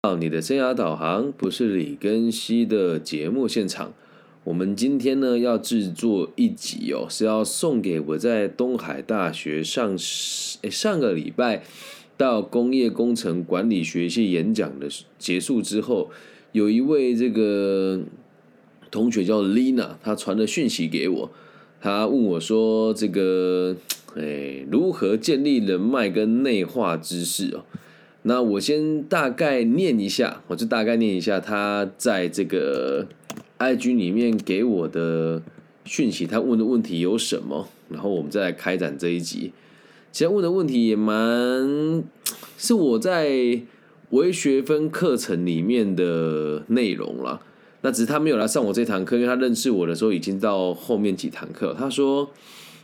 到你的生涯导航不是李根熙的节目现场。我们今天呢要制作一集哦，是要送给我在东海大学上上个礼拜到工业工程管理学系演讲的结束之后，有一位这个同学叫 Lina，他传了讯息给我，他问我说这个诶如何建立人脉跟内化知识哦。那我先大概念一下，我就大概念一下他在这个 I G 里面给我的讯息，他问的问题有什么，然后我们再来开展这一集。其实问的问题也蛮是我在微学分课程里面的内容了。那只是他没有来上我这堂课，因为他认识我的时候已经到后面几堂课。他说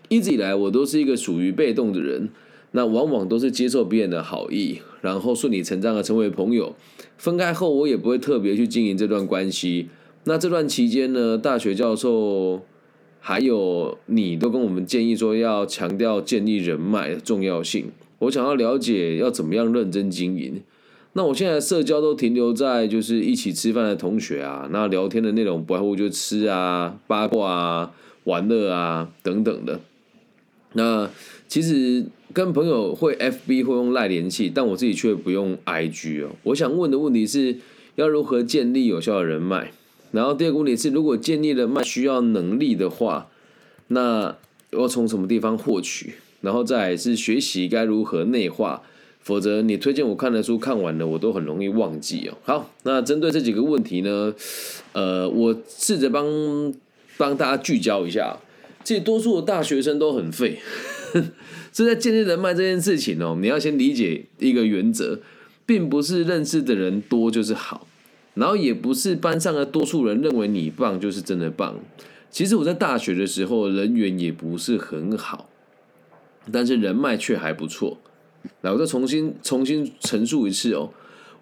一直以来我都是一个属于被动的人。那往往都是接受别人的好意，然后顺理成章的成为朋友。分开后，我也不会特别去经营这段关系。那这段期间呢，大学教授还有你都跟我们建议说，要强调建立人脉的重要性。我想要了解要怎么样认真经营。那我现在社交都停留在就是一起吃饭的同学啊，那聊天的内容不外乎就吃啊、八卦啊、玩乐啊等等的。那其实。跟朋友会 FB 会用赖联系，但我自己却不用 IG 哦。我想问的问题是要如何建立有效的人脉？然后第二个问题是，如果建立人脉需要能力的话，那要从什么地方获取？然后再是学习该如何内化？否则你推荐我看的书看完了，我都很容易忘记哦。好，那针对这几个问题呢，呃，我试着帮帮大家聚焦一下。其实多数的大学生都很废。是在建立人脉这件事情哦，你要先理解一个原则，并不是认识的人多就是好，然后也不是班上的多数人认为你棒就是真的棒。其实我在大学的时候人缘也不是很好，但是人脉却还不错。来，我再重新重新陈述一次哦，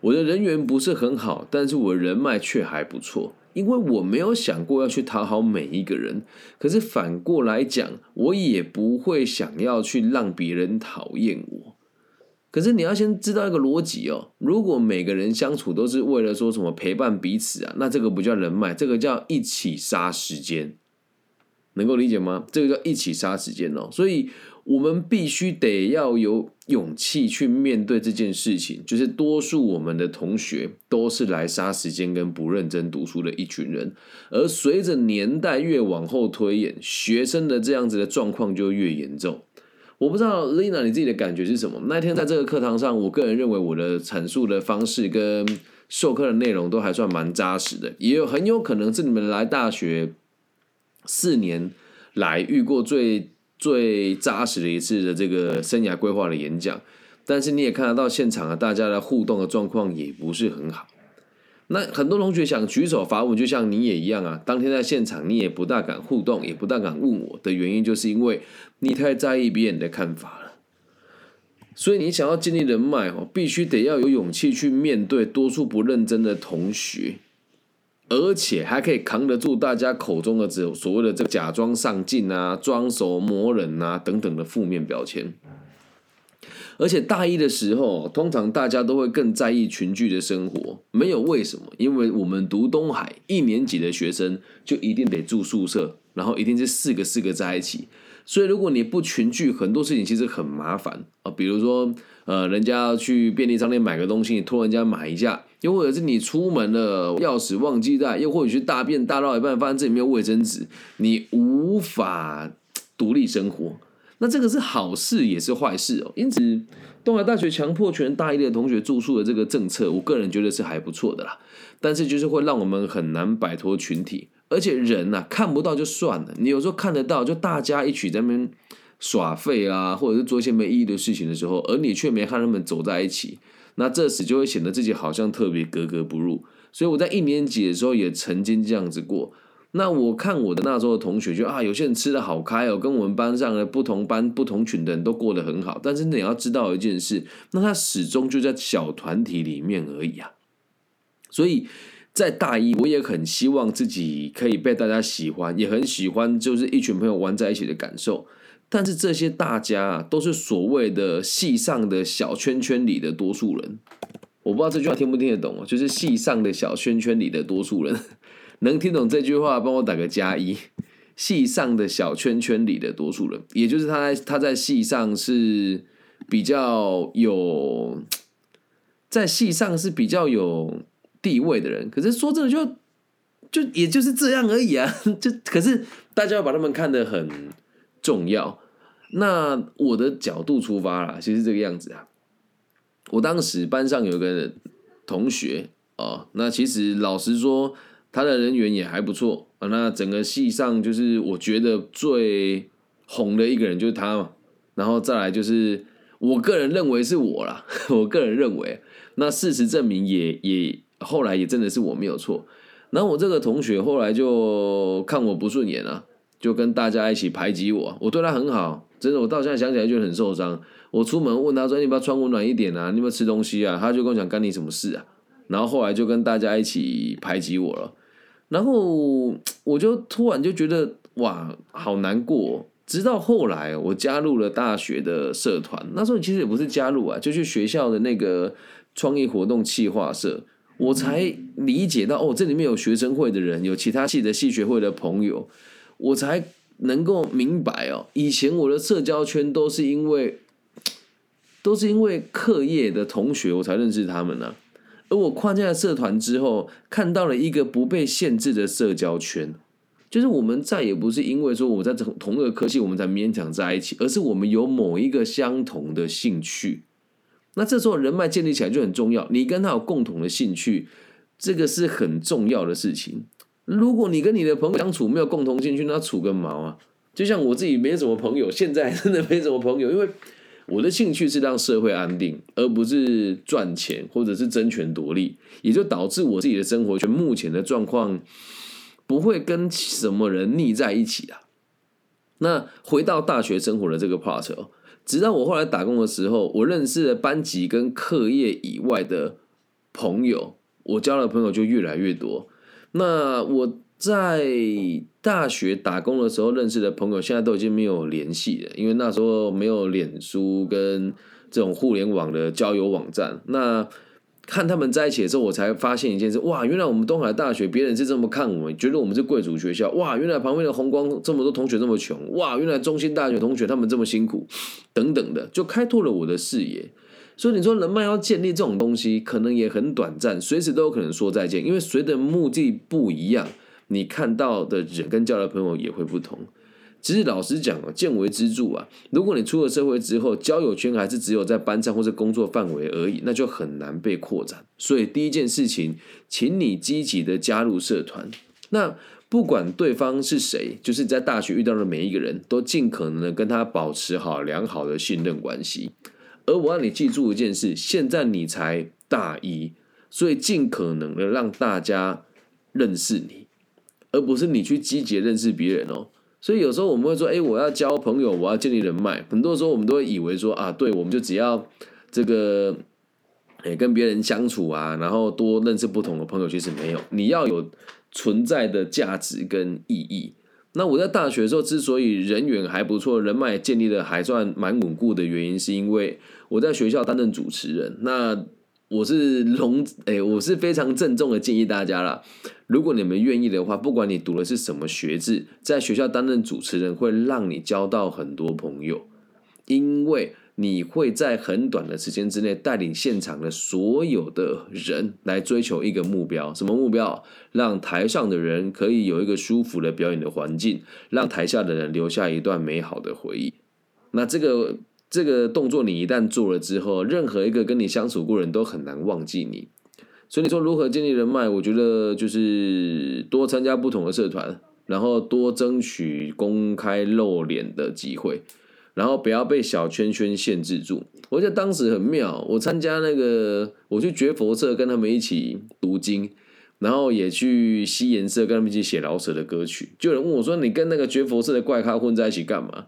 我的人缘不是很好，但是我人脉却还不错。因为我没有想过要去讨好每一个人，可是反过来讲，我也不会想要去让别人讨厌我。可是你要先知道一个逻辑哦，如果每个人相处都是为了说什么陪伴彼此啊，那这个不叫人脉，这个叫一起杀时间，能够理解吗？这个叫一起杀时间哦，所以。我们必须得要有勇气去面对这件事情，就是多数我们的同学都是来杀时间跟不认真读书的一群人，而随着年代越往后推演，学生的这样子的状况就越严重。我不知道 Lina 你自己的感觉是什么？那天在这个课堂上，我个人认为我的阐述的方式跟授课的内容都还算蛮扎实的，也有很有可能是你们来大学四年来遇过最。最扎实的一次的这个生涯规划的演讲，但是你也看得到现场啊，大家的互动的状况也不是很好。那很多同学想举手发问，就像你也一样啊，当天在现场你也不大敢互动，也不大敢问我的原因，就是因为你太在意别人的看法了。所以你想要建立人脉哦，必须得要有勇气去面对多数不认真的同学。而且还可以扛得住大家口中的这所谓的这假装上进啊、装熟磨人啊等等的负面标签。而且大一的时候，通常大家都会更在意群聚的生活，没有为什么？因为我们读东海一年级的学生就一定得住宿舍，然后一定是四个四个在一起。所以如果你不群聚，很多事情其实很麻烦啊。比如说，呃，人家去便利商店买个东西，你托人家买一下。又或者是你出门了，钥匙忘记带；又或者是大便大到一半，发现这里没有卫生纸，你无法独立生活。那这个是好事也是坏事哦。因此，东海大学强迫全大一的同学住宿的这个政策，我个人觉得是还不错的啦。但是就是会让我们很难摆脱群体，而且人呐看不到就算了，你有时候看得到，就大家一起在那边耍废啊，或者是做一些没意义的事情的时候，而你却没看他们走在一起。那这时就会显得自己好像特别格格不入，所以我在一年级的时候也曾经这样子过。那我看我的那时候的同学，就啊，有些人吃的好开哦，跟我们班上的不同班不同群的人都过得很好。但是你要知道一件事，那他始终就在小团体里面而已啊。所以在大一，我也很希望自己可以被大家喜欢，也很喜欢就是一群朋友玩在一起的感受。但是这些大家都是所谓的戏上的小圈圈里的多数人，我不知道这句话听不听得懂哦，就是戏上的小圈圈里的多数人，能听懂这句话，帮我打个加一。戏上的小圈圈里的多数人，也就是他在他在戏上是比较有，在戏上是比较有地位的人。可是说真的，就就也就是这样而已啊。就可是大家要把他们看得很重要。那我的角度出发啦，其实这个样子啊。我当时班上有个同学哦，那其实老实说，他的人缘也还不错啊。那整个系上，就是我觉得最红的一个人就是他嘛。然后再来就是我个人认为是我啦，我个人认为，那事实证明也也后来也真的是我没有错。然后我这个同学后来就看我不顺眼啊，就跟大家一起排挤我。我对他很好，真的，我到现在想起来就很受伤。我出门问他说：“你不要穿温暖一点啊？你有没有吃东西啊？”他就跟我讲：“干你什么事啊？”然后后来就跟大家一起排挤我了。然后我就突然就觉得哇，好难过。直到后来我加入了大学的社团，那时候其实也不是加入啊，就去学校的那个创意活动企划社，我才理解到哦，这里面有学生会的人，有其他系的系学会的朋友，我才能够明白哦，以前我的社交圈都是因为。都是因为课业的同学，我才认识他们呢。而我跨进了社团之后，看到了一个不被限制的社交圈，就是我们再也不是因为说我在同同一个科系，我们才勉强在一起，而是我们有某一个相同的兴趣。那这时候人脉建立起来就很重要，你跟他有共同的兴趣，这个是很重要的事情。如果你跟你的朋友相处没有共同兴趣，那处个毛啊！就像我自己没什么朋友，现在真的没什么朋友，因为。我的兴趣是让社会安定，而不是赚钱或者是争权夺利，也就导致我自己的生活圈目前的状况不会跟什么人腻在一起啊。那回到大学生活的这个 part 哦，直到我后来打工的时候，我认识了班级跟课业以外的朋友，我交的朋友就越来越多。那我。在大学打工的时候认识的朋友，现在都已经没有联系了，因为那时候没有脸书跟这种互联网的交友网站。那看他们在一起的时候，我才发现一件事：哇，原来我们东海大学别人是这么看我们，觉得我们是贵族学校。哇，原来旁边的红光这么多同学这么穷。哇，原来中心大学同学他们这么辛苦，等等的，就开拓了我的视野。所以你说人脉要建立这种东西，可能也很短暂，随时都有可能说再见，因为随着目的不一样。你看到的人跟交的朋友也会不同。其实老实讲啊，见微知著啊。如果你出了社会之后，交友圈还是只有在班上或者工作范围而已，那就很难被扩展。所以第一件事情，请你积极的加入社团。那不管对方是谁，就是在大学遇到的每一个人都尽可能的跟他保持好良好的信任关系。而我让你记住一件事：现在你才大一，所以尽可能的让大家认识你。而不是你去积极认识别人哦，所以有时候我们会说，哎，我要交朋友，我要建立人脉。很多时候我们都会以为说，啊，对，我们就只要这个，哎，跟别人相处啊，然后多认识不同的朋友。其实没有，你要有存在的价值跟意义。那我在大学的时候，之所以人缘还不错，人脉建立的还算蛮稳固的原因，是因为我在学校担任主持人。那我是龙，哎，我是非常郑重的建议大家啦。如果你们愿意的话，不管你读的是什么学制，在学校担任主持人会让你交到很多朋友，因为你会在很短的时间之内带领现场的所有的人来追求一个目标。什么目标？让台上的人可以有一个舒服的表演的环境，让台下的人留下一段美好的回忆。那这个。这个动作你一旦做了之后，任何一个跟你相处过人都很难忘记你。所以你说如何建立人脉？我觉得就是多参加不同的社团，然后多争取公开露脸的机会，然后不要被小圈圈限制住。我觉得当时很妙，我参加那个，我去觉佛社跟他们一起读经，然后也去西颜社跟他们一起写老舍的歌曲。就有人问我说：“你跟那个觉佛社的怪咖混在一起干嘛？”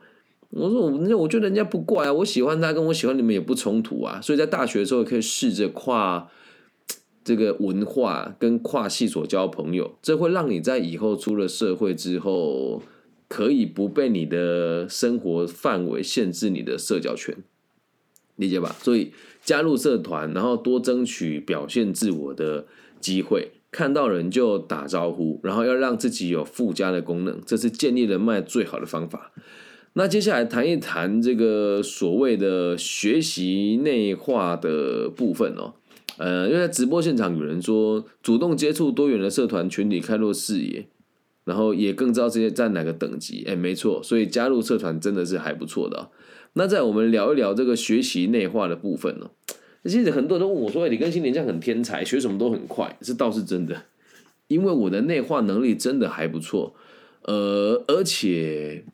我说我那我觉得人家不怪啊，我喜欢他，跟我喜欢你们也不冲突啊，所以在大学的时候可以试着跨这个文化跟跨系所交朋友，这会让你在以后出了社会之后，可以不被你的生活范围限制你的社交圈，理解吧？所以加入社团，然后多争取表现自我的机会，看到人就打招呼，然后要让自己有附加的功能，这是建立人脉最好的方法。那接下来谈一谈这个所谓的学习内化的部分哦。呃，因为在直播现场有人说，主动接触多元的社团群体，开拓视野，然后也更知道这些在哪个等级。哎，没错，所以加入社团真的是还不错的。那在我们聊一聊这个学习内化的部分呢？其实很多人都问我说：“哎，李根新年这样很天才，学什么都很快。”这倒是真的，因为我的内化能力真的还不错。呃，而且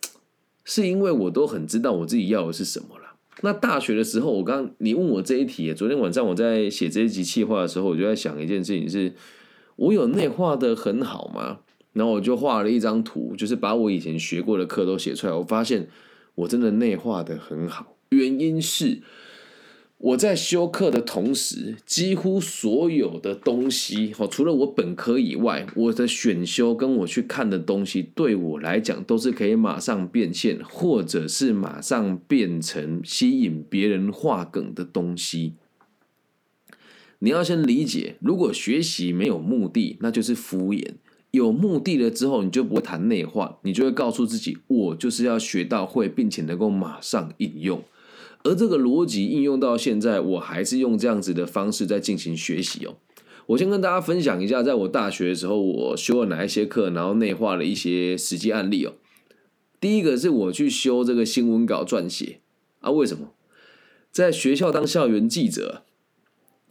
是因为我都很知道我自己要的是什么了。那大学的时候，我刚你问我这一题，昨天晚上我在写这一集企划的时候，我就在想一件事情：是我有内化的很好吗？然后我就画了一张图，就是把我以前学过的课都写出来。我发现我真的内化的很好，原因是。我在修课的同时，几乎所有的东西，哦，除了我本科以外，我的选修跟我去看的东西，对我来讲都是可以马上变现，或者是马上变成吸引别人画梗的东西。你要先理解，如果学习没有目的，那就是敷衍；有目的了之后，你就不会谈内化，你就会告诉自己，我就是要学到会，并且能够马上应用。而这个逻辑应用到现在，我还是用这样子的方式在进行学习哦。我先跟大家分享一下，在我大学的时候，我修了哪一些课，然后内化了一些实际案例哦。第一个是我去修这个新闻稿撰写啊，为什么？在学校当校园记者，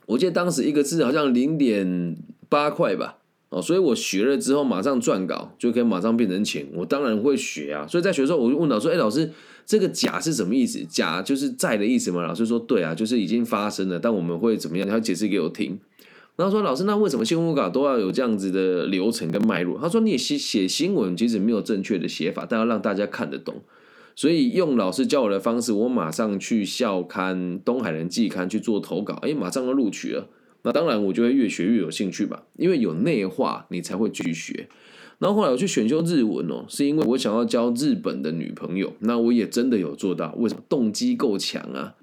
我记得当时一个字好像零点八块吧。哦，所以我学了之后，马上撰稿就可以马上变成钱。我当然会学啊。所以在学的时候，我就问老师：“哎，老师，这个假是什么意思？假就是在的意思吗？”老师说：“对啊，就是已经发生了，但我们会怎么样？他解释给我听。”然后说：“老师，那为什么新闻稿都要有这样子的流程跟脉络？”他说：“你写写新闻其实没有正确的写法，但要让大家看得懂。所以用老师教我的方式，我马上去校刊《东海人季刊》去做投稿，哎，马上就录取了。”那当然，我就会越学越有兴趣吧，因为有内化，你才会去学。然后后来我去选修日文哦，是因为我想要交日本的女朋友。那我也真的有做到，为什么？动机够强啊！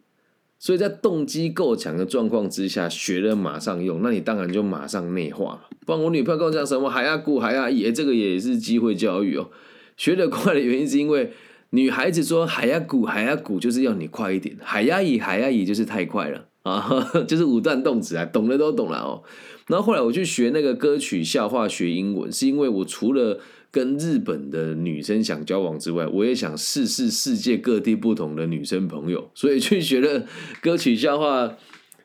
所以在动机够强的状况之下，学了马上用，那你当然就马上内化。不然我女朋友跟我讲什么海亚古海亚乙，这个也是机会教育哦。学得快的原因是因为女孩子说海亚古海亚古就是要你快一点，海亚乙海亚乙就是太快了。啊，就是五段动词啊，懂的都懂了哦。然后后来我去学那个歌曲笑话，学英文，是因为我除了跟日本的女生想交往之外，我也想试试世界各地不同的女生朋友，所以去学了歌曲笑话。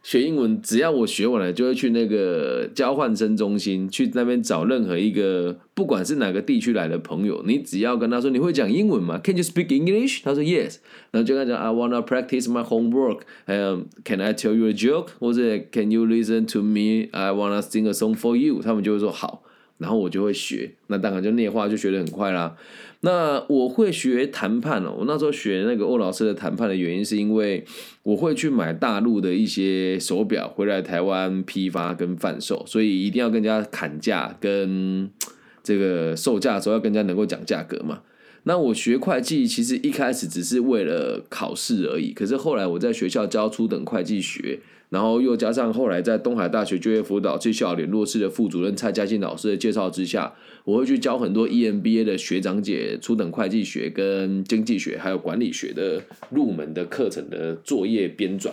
学英文，只要我学完了，就会去那个交换生中心，去那边找任何一个不管是哪个地区来的朋友，你只要跟他说你会讲英文吗？Can you speak English？他说 Yes，然后就跟他讲 I wanna practice my homework，还有 Can I tell you a joke？或者 Can you listen to me？I wanna sing a song for you。他们就会说好。然后我就会学，那当然就内化就学得很快啦。那我会学谈判哦，我那时候学那个欧老师的谈判的原因，是因为我会去买大陆的一些手表回来台湾批发跟贩售，所以一定要跟人家砍价，跟 这个售价的时候要更加能够讲价格嘛。那我学会计其实一开始只是为了考试而已，可是后来我在学校教初等会计学。然后又加上后来在东海大学就业辅导绩效联络室的副主任蔡嘉欣老师的介绍之下，我会去教很多 EMBA 的学长姐初等会计学跟经济学还有管理学的入门的课程的作业编撰，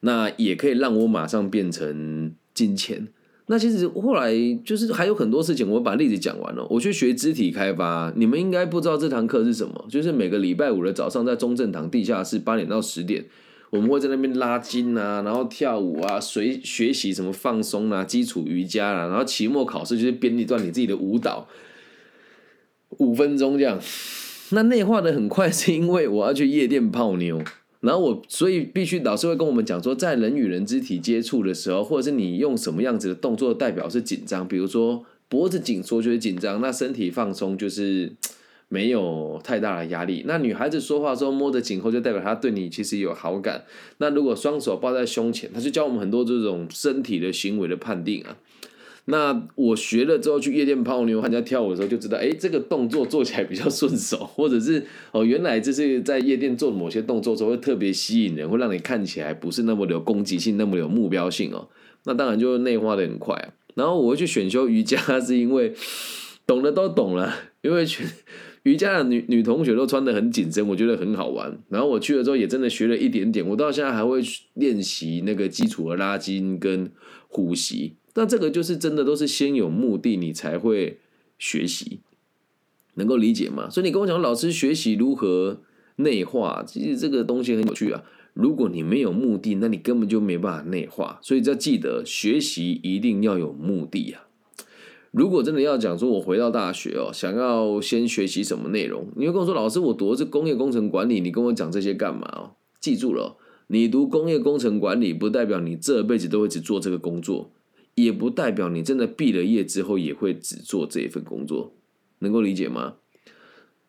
那也可以让我马上变成金钱。那其实后来就是还有很多事情，我把例子讲完了。我去学肢体开发，你们应该不知道这堂课是什么，就是每个礼拜五的早上在中正堂地下室八点到十点。我们会在那边拉筋啊，然后跳舞啊，随学习什么放松啊，基础瑜伽啦，然后期末考试就是编一段你自己的舞蹈，五分钟这样。那内化的很快，是因为我要去夜店泡妞，然后我所以必须老师会跟我们讲说，在人与人肢体接触的时候，或者是你用什么样子的动作代表是紧张，比如说脖子紧缩就是紧张，那身体放松就是。没有太大的压力。那女孩子说话时候摸着颈后，就代表她对你其实有好感。那如果双手抱在胸前，他就教我们很多这种身体的行为的判定啊。那我学了之后去夜店泡妞，看人家跳舞的时候就知道，哎，这个动作做起来比较顺手，或者是哦，原来这是在夜店做某些动作时候会特别吸引人，会让你看起来不是那么有攻击性，那么有目标性哦。那当然就内化的很快啊。然后我会去选修瑜伽，是因为懂的都懂了，因为全瑜伽的女女同学都穿的很紧身，我觉得很好玩。然后我去了之后也真的学了一点点，我到现在还会练习那个基础的拉筋跟呼吸。那这个就是真的都是先有目的，你才会学习，能够理解吗？所以你跟我讲，老师学习如何内化，其实这个东西很有趣啊。如果你没有目的，那你根本就没办法内化。所以要记得，学习一定要有目的啊。如果真的要讲说，我回到大学哦，想要先学习什么内容，你会跟我说，老师，我读的是工业工程管理，你跟我讲这些干嘛哦？记住了，你读工业工程管理，不代表你这辈子都会只做这个工作。也不代表你真的毕了业之后也会只做这一份工作，能够理解吗？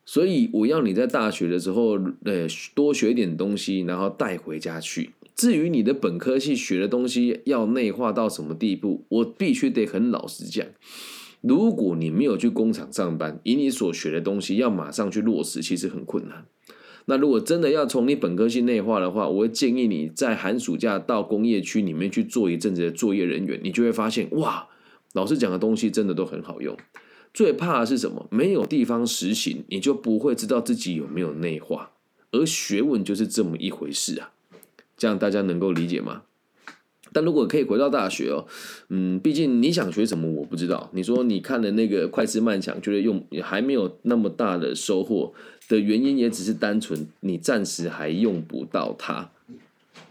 所以我要你在大学的时候，呃，多学点东西，然后带回家去。至于你的本科系学的东西要内化到什么地步，我必须得很老实讲。如果你没有去工厂上班，以你所学的东西要马上去落实，其实很困难。那如果真的要从你本科系内化的话，我会建议你在寒暑假到工业区里面去做一阵子的作业人员，你就会发现哇，老师讲的东西真的都很好用。最怕的是什么？没有地方实行，你就不会知道自己有没有内化。而学问就是这么一回事啊，这样大家能够理解吗？但如果可以回到大学哦，嗯，毕竟你想学什么我不知道。你说你看的那个快思慢想，觉得用还没有那么大的收获。的原因也只是单纯，你暂时还用不到它，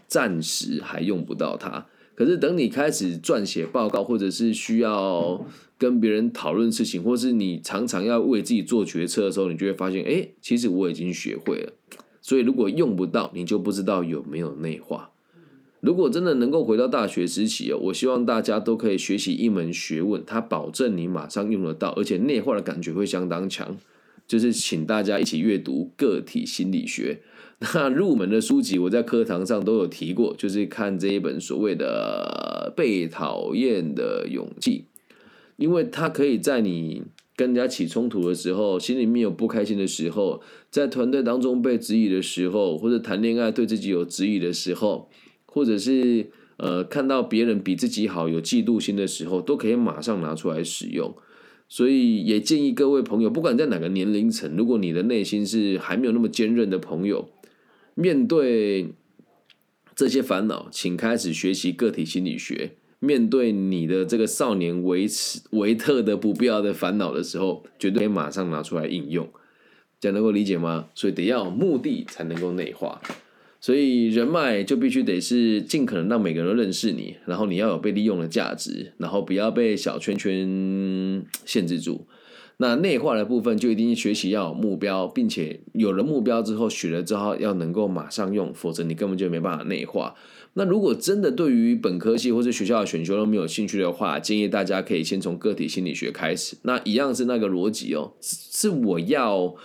暂时还用不到它。可是等你开始撰写报告，或者是需要跟别人讨论事情，或是你常常要为自己做决策的时候，你就会发现，哎，其实我已经学会了。所以如果用不到，你就不知道有没有内化。如果真的能够回到大学时期哦，我希望大家都可以学习一门学问，它保证你马上用得到，而且内化的感觉会相当强。就是请大家一起阅读个体心理学。那入门的书籍，我在课堂上都有提过，就是看这一本所谓的《被讨厌的勇气》，因为它可以在你跟人家起冲突的时候，心里面有不开心的时候，在团队当中被质疑的时候，或者谈恋爱对自己有质疑的时候，或者是呃看到别人比自己好有嫉妒心的时候，都可以马上拿出来使用。所以也建议各位朋友，不管在哪个年龄层，如果你的内心是还没有那么坚韧的朋友，面对这些烦恼，请开始学习个体心理学。面对你的这个少年维持维特的不必要的烦恼的时候，绝对可以马上拿出来应用。这样能够理解吗？所以得要有目的才能够内化。所以人脉就必须得是尽可能让每个人都认识你，然后你要有被利用的价值，然后不要被小圈圈限制住。那内化的部分就一定学习要有目标，并且有了目标之后，学了之后要能够马上用，否则你根本就没办法内化。那如果真的对于本科系或者学校的选修都没有兴趣的话，建议大家可以先从个体心理学开始。那一样是那个逻辑哦，是我要。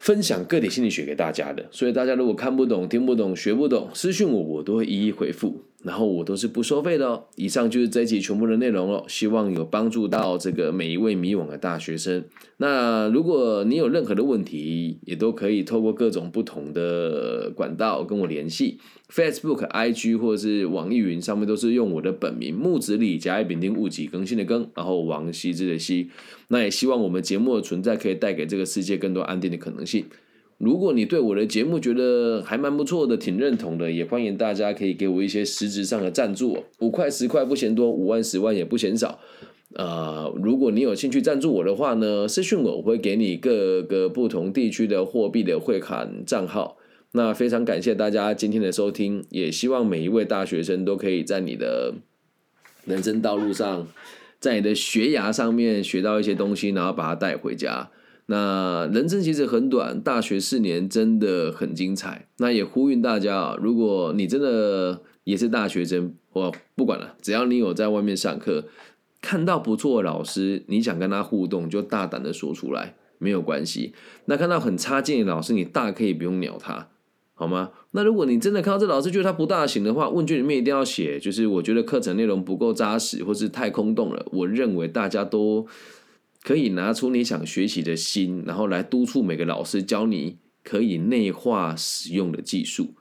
分享个体心理学给大家的，所以大家如果看不懂、听不懂、学不懂，私信我，我都会一一回复。然后我都是不收费的哦。以上就是这一集全部的内容了，希望有帮助到这个每一位迷惘的大学生。那如果你有任何的问题，也都可以透过各种不同的管道跟我联系，Facebook、IG 或者是网易云上面都是用我的本名木子李甲乙丙丁戊己更新的更，然后王羲之的羲。那也希望我们节目的存在可以带给这个世界更多安定的可能性。如果你对我的节目觉得还蛮不错的，挺认同的，也欢迎大家可以给我一些实质上的赞助，五块十块不嫌多，五万十万也不嫌少。呃，如果你有兴趣赞助我的话呢，私讯我，我会给你各个不同地区的货币的汇款账号。那非常感谢大家今天的收听，也希望每一位大学生都可以在你的人生道路上，在你的学涯上面学到一些东西，然后把它带回家。那人生其实很短，大学四年真的很精彩。那也呼吁大家啊，如果你真的也是大学生，我不管了，只要你有在外面上课，看到不错的老师，你想跟他互动，就大胆的说出来，没有关系。那看到很差劲的老师，你大可以不用鸟他，好吗？那如果你真的看到这老师觉得他不大行的话，问卷里面一定要写，就是我觉得课程内容不够扎实，或是太空洞了。我认为大家都可以拿出你想学习的心，然后来督促每个老师教你可以内化使用的技术，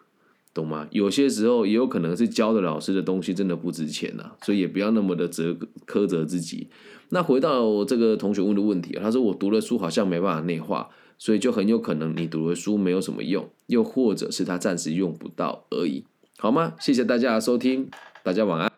懂吗？有些时候也有可能是教的老师的东西真的不值钱呐，所以也不要那么的责苛责自己。那回到这个同学问的问题，他说我读了书好像没办法内化。所以就很有可能你读的书没有什么用，又或者是他暂时用不到而已，好吗？谢谢大家的收听，大家晚安。